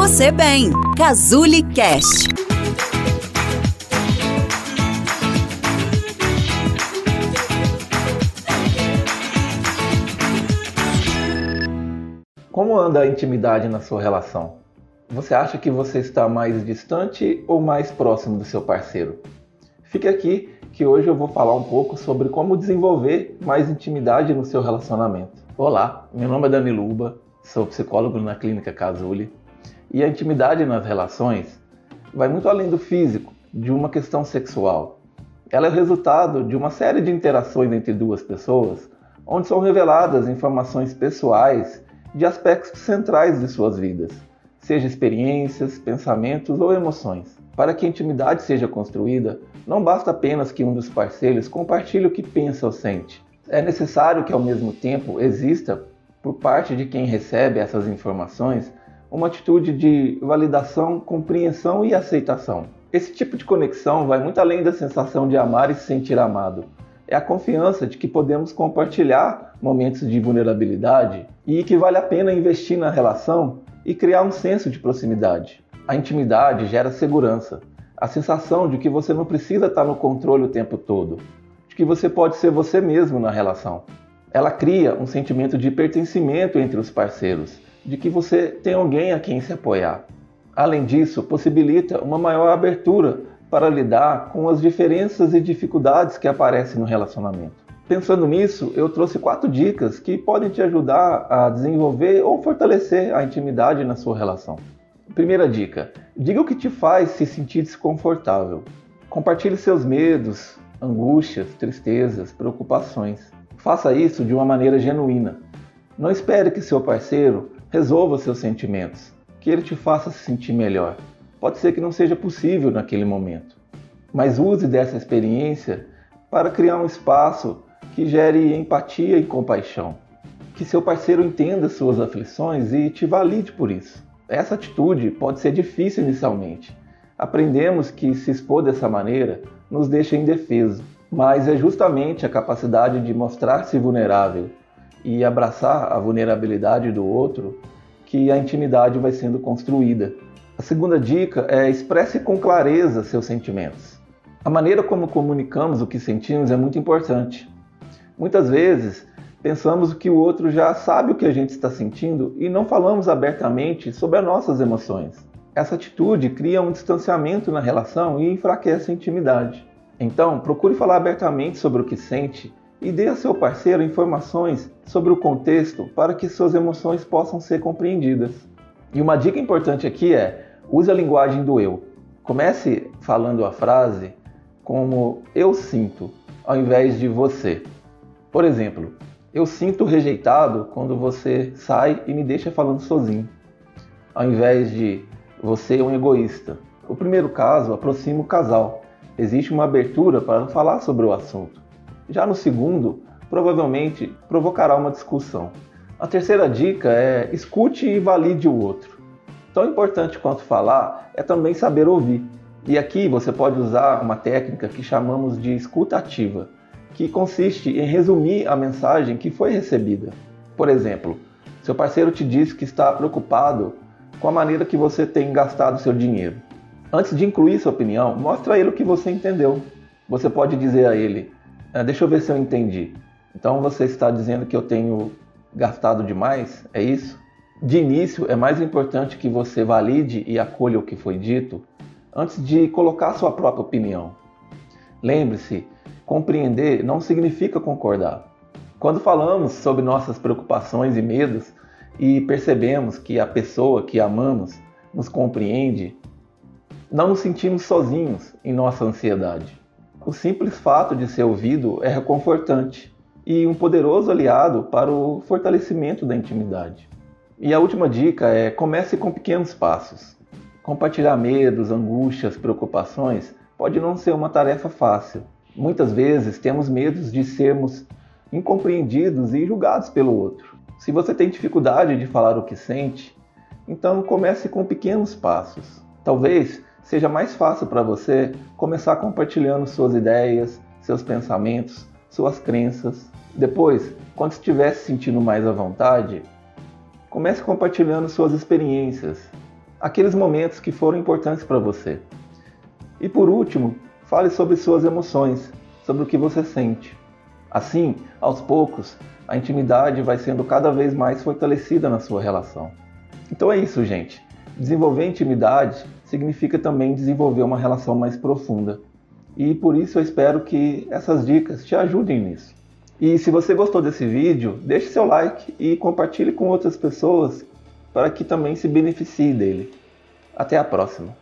você bem. Cazuli Cast. Como anda a intimidade na sua relação? Você acha que você está mais distante ou mais próximo do seu parceiro? Fique aqui que hoje eu vou falar um pouco sobre como desenvolver mais intimidade no seu relacionamento. Olá, meu nome é Dani Luba, sou psicólogo na Clínica Casuli e a intimidade nas relações vai muito além do físico, de uma questão sexual. Ela é o resultado de uma série de interações entre duas pessoas, onde são reveladas informações pessoais de aspectos centrais de suas vidas, seja experiências, pensamentos ou emoções. Para que a intimidade seja construída, não basta apenas que um dos parceiros compartilhe o que pensa ou sente. É necessário que, ao mesmo tempo, exista, por parte de quem recebe essas informações, uma atitude de validação, compreensão e aceitação. Esse tipo de conexão vai muito além da sensação de amar e se sentir amado. É a confiança de que podemos compartilhar momentos de vulnerabilidade e que vale a pena investir na relação e criar um senso de proximidade. A intimidade gera segurança, a sensação de que você não precisa estar no controle o tempo todo, de que você pode ser você mesmo na relação. Ela cria um sentimento de pertencimento entre os parceiros, de que você tem alguém a quem se apoiar. Além disso, possibilita uma maior abertura para lidar com as diferenças e dificuldades que aparecem no relacionamento. Pensando nisso, eu trouxe quatro dicas que podem te ajudar a desenvolver ou fortalecer a intimidade na sua relação. Primeira dica: diga o que te faz se sentir desconfortável. Compartilhe seus medos, angústias, tristezas, preocupações. Faça isso de uma maneira genuína. Não espere que seu parceiro resolva seus sentimentos, que ele te faça se sentir melhor. Pode ser que não seja possível naquele momento, mas use dessa experiência para criar um espaço que gere empatia e compaixão. Que seu parceiro entenda suas aflições e te valide por isso. Essa atitude pode ser difícil inicialmente. Aprendemos que se expor dessa maneira nos deixa indefeso, mas é justamente a capacidade de mostrar-se vulnerável e abraçar a vulnerabilidade do outro que a intimidade vai sendo construída. A segunda dica é expresse com clareza seus sentimentos. A maneira como comunicamos o que sentimos é muito importante. Muitas vezes pensamos que o outro já sabe o que a gente está sentindo e não falamos abertamente sobre as nossas emoções. Essa atitude cria um distanciamento na relação e enfraquece a intimidade. Então, procure falar abertamente sobre o que sente e dê a seu parceiro informações sobre o contexto para que suas emoções possam ser compreendidas. E uma dica importante aqui é: use a linguagem do eu. Comece falando a frase como eu sinto, ao invés de você. Por exemplo, eu sinto rejeitado quando você sai e me deixa falando sozinho, ao invés de você é um egoísta. O primeiro caso aproxima o casal. Existe uma abertura para falar sobre o assunto. Já no segundo, provavelmente provocará uma discussão. A terceira dica é escute e valide o outro. Tão importante quanto falar é também saber ouvir. E aqui você pode usar uma técnica que chamamos de escuta ativa, que consiste em resumir a mensagem que foi recebida. Por exemplo, seu parceiro te diz que está preocupado com a maneira que você tem gastado seu dinheiro. Antes de incluir sua opinião, mostre a ele o que você entendeu. Você pode dizer a ele: ah, deixa eu ver se eu entendi. Então você está dizendo que eu tenho gastado demais? É isso? De início, é mais importante que você valide e acolha o que foi dito antes de colocar sua própria opinião. Lembre-se, compreender não significa concordar. Quando falamos sobre nossas preocupações e medos e percebemos que a pessoa que amamos nos compreende, não nos sentimos sozinhos em nossa ansiedade. O simples fato de ser ouvido é reconfortante e um poderoso aliado para o fortalecimento da intimidade. E a última dica é comece com pequenos passos. Compartilhar medos, angústias, preocupações pode não ser uma tarefa fácil. Muitas vezes temos medos de sermos incompreendidos e julgados pelo outro. Se você tem dificuldade de falar o que sente, então comece com pequenos passos. Talvez seja mais fácil para você começar compartilhando suas ideias, seus pensamentos, suas crenças. Depois, quando estiver se sentindo mais à vontade, comece compartilhando suas experiências. aqueles momentos que foram importantes para você. E por último, fale sobre suas emoções, sobre o que você sente. Assim, aos poucos, a intimidade vai sendo cada vez mais fortalecida na sua relação. Então é isso, gente. Desenvolver intimidade significa também desenvolver uma relação mais profunda. E por isso eu espero que essas dicas te ajudem nisso. E se você gostou desse vídeo, deixe seu like e compartilhe com outras pessoas para que também se beneficie dele. Até a próxima!